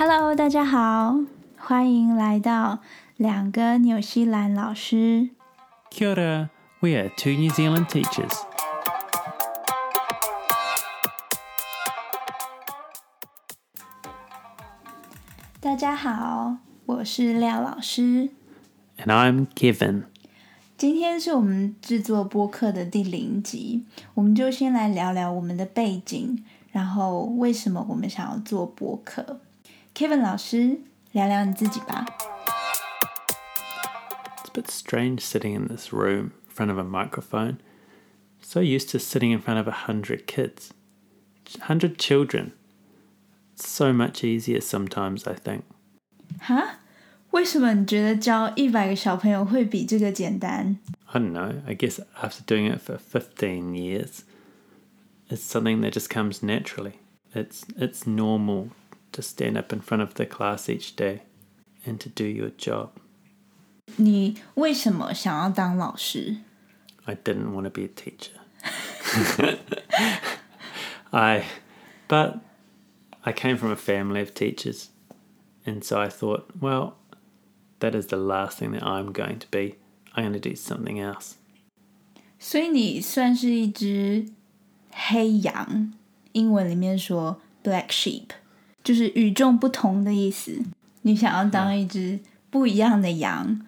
Hello，大家好，欢迎来到两个纽西兰老师。Kia ora, we are two New Zealand teachers. 大家好，我是廖老师。And I'm Kevin. 今天是我们制作播客的第零集，我们就先来聊聊我们的背景，然后为什么我们想要做播客。Kevin 老师，聊聊你自己吧。 It's a bit strange sitting in this room in front of a microphone. So used to sitting in front of a hundred kids, hundred children. So much easier sometimes, I think. 哈？为什么你觉得教一百个小朋友会比这个简单？ I don't know, I guess after doing it for 15 years, it's something that just comes naturally. It's, it's normal to stand up in front of the class each day and to do your job. 你为什么想要当老师？ I didn't want to be a teacher. I, but I came from a family of teachers, and so I thought, well, that is the last thing that I'm going to be. I'm going to do something else. 所以你算是一只黑羊，英文里面说 black sheep， 就是与众不同的意思。你想要当一只不一样的羊，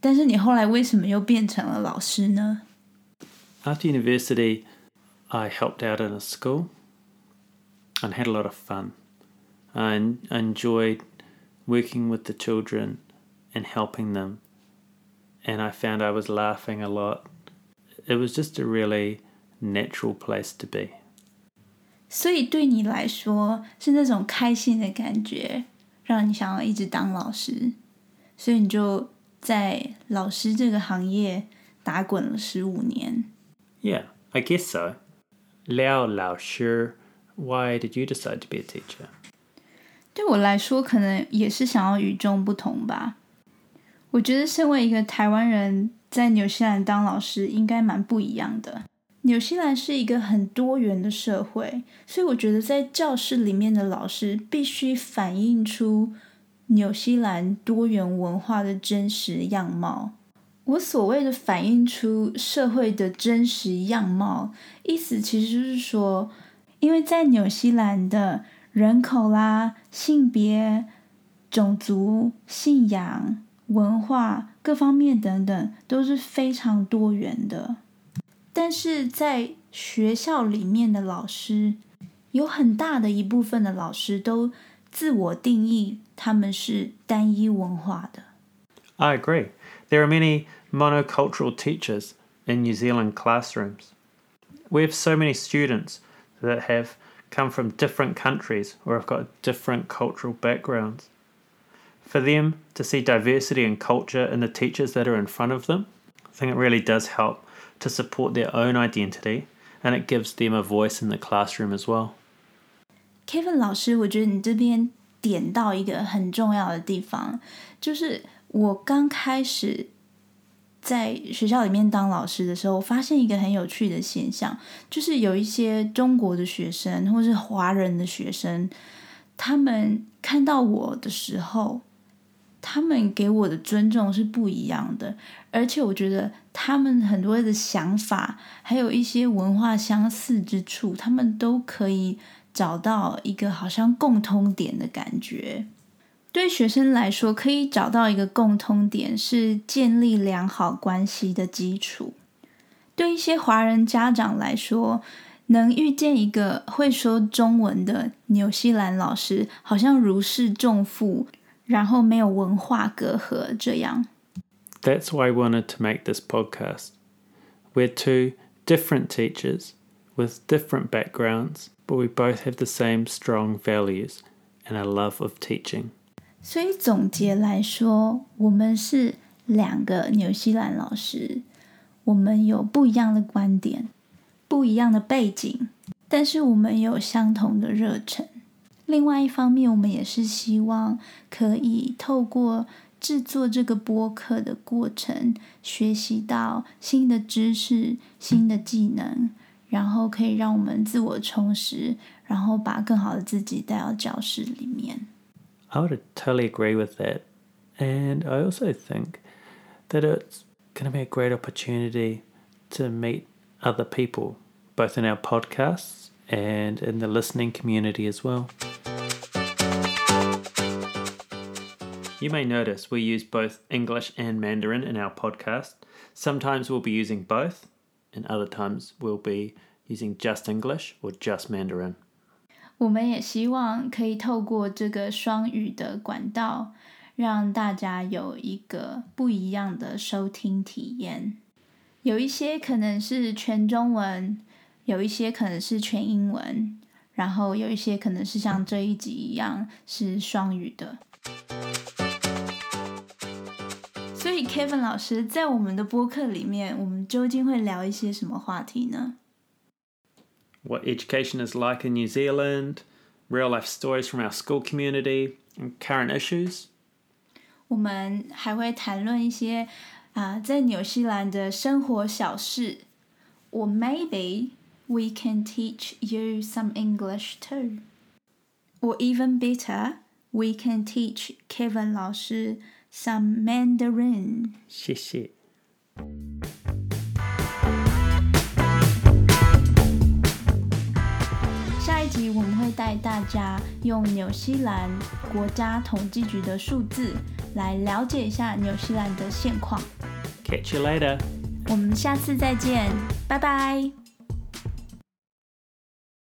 但是你后来为什么又变成了老师呢？ After university, I helped out in a school and had a lot of fun. I en- I enjoyed working with the children and helping them, and I found I was laughing a lot. It was just a really natural place to be. 所以对你来说是那种开心的感觉，让你想要一直当老师，所以你就在老师这个行业打滚了十五年。Yeah, I guess so. Liao Lao Shi, why did you decide to be a teacher? 对我来说，可能也是想要与众不同吧。我觉得身为一个台湾人，在纽西兰当老师应该蛮不一样的。纽西兰是一个很多元的社会，所以我觉得在教室里面的老师必须反映出纽西兰多元文化的真实样貌。我所谓的反映出社会的真实样貌，意思其实就是说，因为在纽西兰的人口啦、性别、种族、信仰、文化各方面等等，都是非常多元的。但是在学校里面的老师，有很大的一部分的老师都自我定义他们是单一文化的。 I agree. There are many monocultural teachers in New Zealand classrooms. We have so many students that have come from different countries or have got different cultural backgrounds. For them to see diversity and culture in the teachers that are in front of them, I think it really does help to support their own identity and it gives them a voice in the classroom as well. Kevin 老师，我觉得你这边点到一个很重要的地方，就是我刚开始在学校里面当老师的时候，我发现一个很有趣的现象，就是有一些中国的学生或是华人的学生，他们看到我的时候， 他们给我的尊重是不一样的，而且我觉得他们很多的想法，还有一些文化相似之处，他们都可以找到一个好像共通点的感觉。对学生来说，可以找到一个共通点是建立良好关系的基础。对一些华人家长来说，能遇见一个会说中文的纽西兰老师，好像如释重负，然后没有文化隔阂这样。 That's why I wanted to make this podcast. We're two different teachers with different backgrounds, but we both have the same strong values and a love of teaching. 所以总结来说，我们是两个纽西兰老师，我们有不一样的观点，不一样的背景，但是我们有相同的热忱。 另外一方面，我们也是希望可以透过制作这个播客的过程，学习到新的知识、新的技能， 然后可以让我们自我充实，然后把更好的自己带到教室里面。 I would totally agree with that. And I also think that it's going to be a great opportunity to meet other people, both in our podcasts and in the listening community as well. You may notice we use both English and Mandarin in our podcast. Sometimes we'll be using both, and other times we'll be using just English or just Mandarin. 我们也希望可以透过这个双语的管道，让大家有一个不一样的收听体验。有一些可能是全中文，有一些可能是全英文，然后有一些可能是像这一集一样是双语的。 所以，Kevin 老师在我们的播客里面，我们究竟会聊一些什么话题呢？ what education is like in New Zealand, real life stories from our school community, and current issues. 我们还会谈论一些啊、在纽西兰的生活小事，or maybe we can teach you some English too. Or even better, we can teach Kevin 老师 some Mandarin. 谢谢。下一集我们会带大家用纽西兰国家统计局的数字来了解一下纽西兰的现况。Catch you later. 我们下次再见，拜拜。